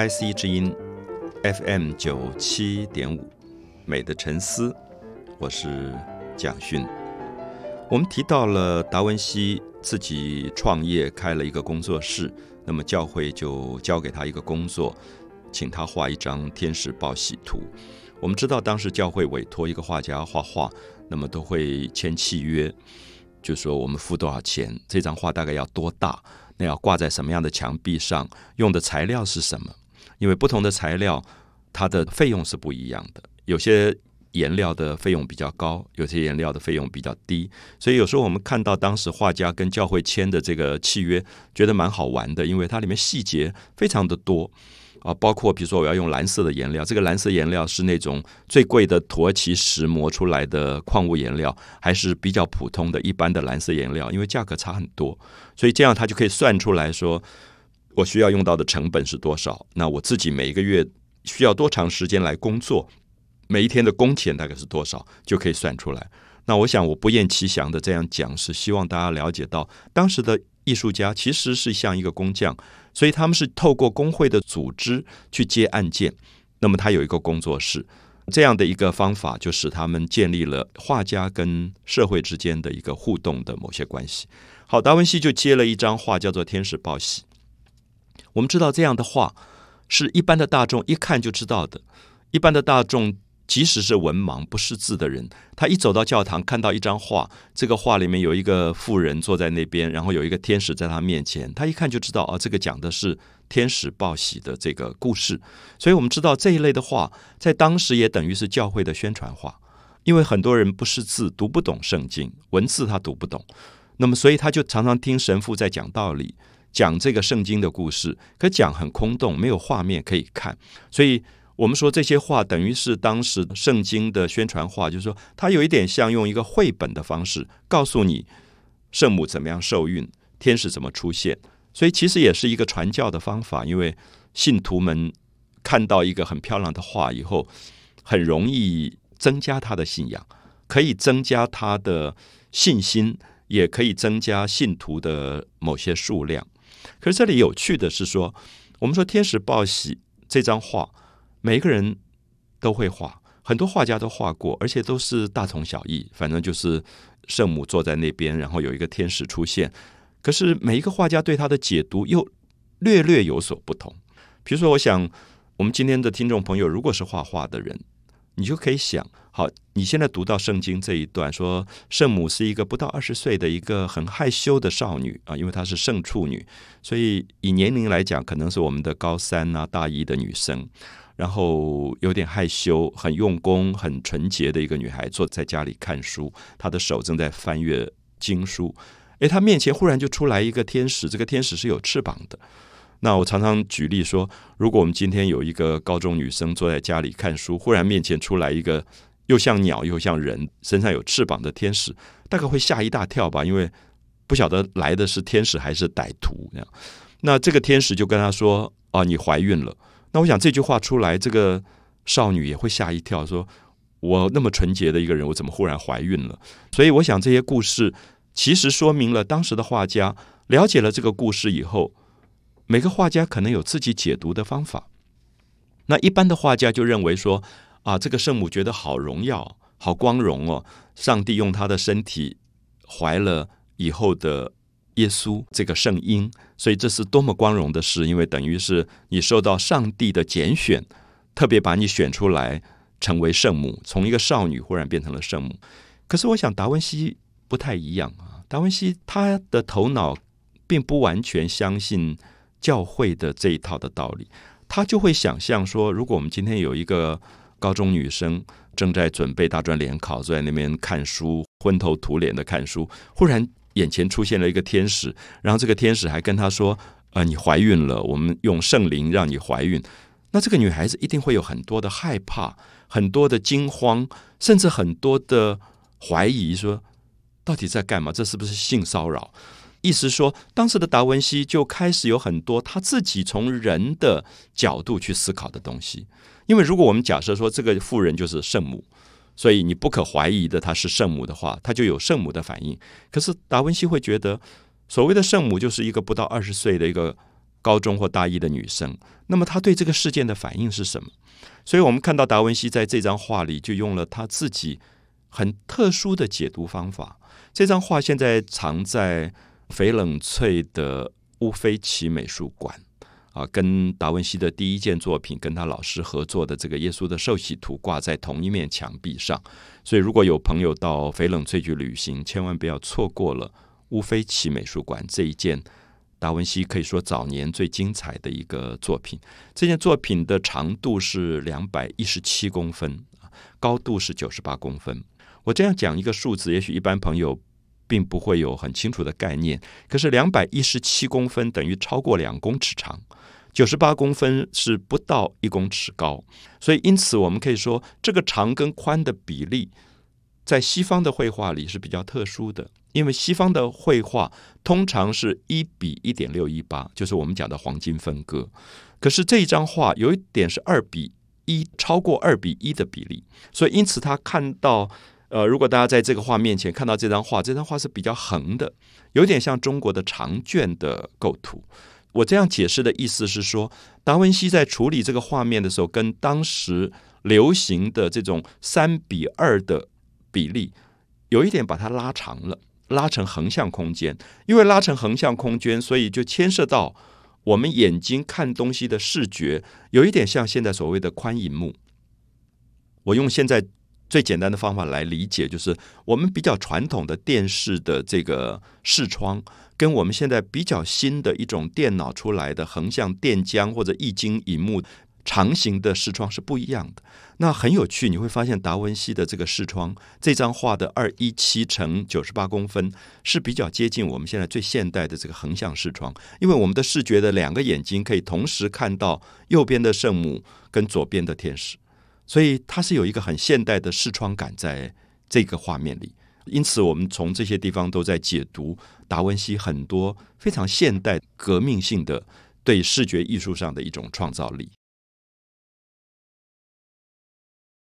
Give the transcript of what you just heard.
IC 之音 FM 九七点五，美的沉思，我是蒋勋。我们提到了达文西自己创业开了一个工作室，那么教会就交给他一个工作，请他画一张天使报喜图。我们知道当时教会委托一个画家画画，那么都会签契约，就说我们付多少钱，这张画大概要多大。那要挂在什么样的墙壁上？用的材料是什么？因为不同的材料，它的费用是不一样的。有些颜料的费用比较高，有些颜料的费用比较低。所以有时候我们看到当时画家跟教会签的这个契约，觉得蛮好玩的，因为它里面细节非常的多。啊，包括比如说我要用蓝色的颜料，这个蓝色颜料是那种最贵的土耳其石磨出来的矿物颜料，还是比较普通的一般的蓝色颜料？因为价格差很多，所以这样他就可以算出来说，我需要用到的成本是多少？那我自己每一个月需要多长时间来工作？每一天的工钱大概是多少？就可以算出来。那我想我不厌其详的这样讲，是希望大家了解到当时的。艺术家其实是像一个工匠，所以他们是透过工会的组织去接案件。那么他有一个工作室，这样的一个方法就使他们建立了画家跟社会之间的一个互动的某些关系。好，达文西就接了一张画，叫做《天使报喜》。我们知道这样的画是一般的大众一看就知道的，一般的大众。即使是文盲不识字的人，他一走到教堂，看到一张画，这个画里面有一个妇人坐在那边，然后有一个天使在他面前，他一看就知道，哦，这个讲的是天使报喜的这个故事。所以，我们知道这一类的画在当时也等于是教会的宣传画，因为很多人不识字，读不懂圣经文字，他读不懂，那么所以他就常常听神父在讲道理，讲这个圣经的故事，可讲很空洞，没有画面可以看，所以。我们说这些话等于是当时圣经的宣传话，就是说它有一点像用一个绘本的方式告诉你圣母怎么样受孕，天使怎么出现，所以其实也是一个传教的方法。因为信徒们看到一个很漂亮的画以后，很容易增加他的信仰，可以增加他的信心，也可以增加信徒的某些数量。可是这里有趣的是说，我们说天使报喜这张画。每一个人都会画，很多画家都画过，而且都是大同小异。反正就是圣母坐在那边，然后有一个天使出现。可是每一个画家对他的解读又略略有所不同。比如说，我想我们今天的听众朋友，如果是画画的人，你就可以想：好，你现在读到圣经这一段，说圣母是一个不到二十岁的一个很害羞的少女啊，因为她是圣处女，所以以年龄来讲，可能是我们的高三啊、大一的女生。然后有点害羞，很用功、很纯洁的一个女孩，坐在家里看书，她的手正在翻阅经书。诶，她面前忽然就出来一个天使，这个天使是有翅膀的。那我常常举例说，如果我们今天有一个高中女生坐在家里看书，忽然面前出来一个又像鸟又像人、身上有翅膀的天使，大概会吓一大跳吧，因为不晓得来的是天使还是歹徒。那样，那这个天使就跟她说：“哦，你怀孕了。”那我想这句话出来，这个少女也会吓一跳，说：“我那么纯洁的一个人，我怎么忽然怀孕了？”所以，我想这些故事其实说明了当时的画家了解了这个故事以后，每个画家可能有自己解读的方法。那一般的画家就认为说：“啊，这个圣母觉得好荣耀、好光荣哦，上帝用他的身体怀了以后的。”耶稣这个圣婴，所以这是多么光荣的事！因为等于是你受到上帝的拣选，特别把你选出来成为圣母，从一个少女忽然变成了圣母。可是我想达文西不太一样啊，达文西他的头脑并不完全相信教会的这一套的道理，他就会想象说，如果我们今天有一个高中女生正在准备大专联考，坐在那边看书，昏头土脸的看书，忽然。眼前出现了一个天使，然后这个天使还跟他说：“呃，你怀孕了，我们用圣灵让你怀孕。”那这个女孩子一定会有很多的害怕，很多的惊慌，甚至很多的怀疑，说到底在干嘛？这是不是性骚扰？意思说，当时的达文西就开始有很多他自己从人的角度去思考的东西。因为如果我们假设说这个妇人就是圣母。所以你不可怀疑的，她是圣母的话，她就有圣母的反应。可是达文西会觉得，所谓的圣母就是一个不到二十岁的一个高中或大一的女生，那么她对这个事件的反应是什么？所以我们看到达文西在这张画里就用了他自己很特殊的解读方法。这张画现在藏在翡冷翠的乌菲奇美术馆。啊，跟达文西的第一件作品，跟他老师合作的这个耶稣的受洗图挂在同一面墙壁上。所以，如果有朋友到翡冷翠去旅行，千万不要错过了乌菲奇美术馆这一件达文西可以说早年最精彩的一个作品。这件作品的长度是两百一十七公分，高度是九十八公分。我这样讲一个数字，也许一般朋友。并不会有很清楚的概念。可是两百一十七公分等于超过两公尺长，九十八公分是不到一公尺高。所以因此，我们可以说这个长跟宽的比例，在西方的绘画里是比较特殊的。因为西方的绘画通常是一比一点六一八，就是我们讲的黄金分割。可是这一张画有一点是二比一，超过二比一的比例。所以因此，他看到。呃，如果大家在这个画面前看到这张画，这张画是比较横的，有点像中国的长卷的构图。我这样解释的意思是说，达文西在处理这个画面的时候，跟当时流行的这种三比二的比例，有一点把它拉长了，拉成横向空间。因为拉成横向空间，所以就牵涉到我们眼睛看东西的视觉，有一点像现在所谓的宽银幕。我用现在。最简单的方法来理解，就是我们比较传统的电视的这个视窗，跟我们现在比较新的一种电脑出来的横向电浆或者液晶荧幕长形的视窗是不一样的。那很有趣，你会发现达文西的这个视窗，这张画的二一七乘九十八公分是比较接近我们现在最现代的这个横向视窗，因为我们的视觉的两个眼睛可以同时看到右边的圣母跟左边的天使。所以它是有一个很现代的视窗感在这个画面里，因此我们从这些地方都在解读达文西很多非常现代革命性的对视觉艺术上的一种创造力。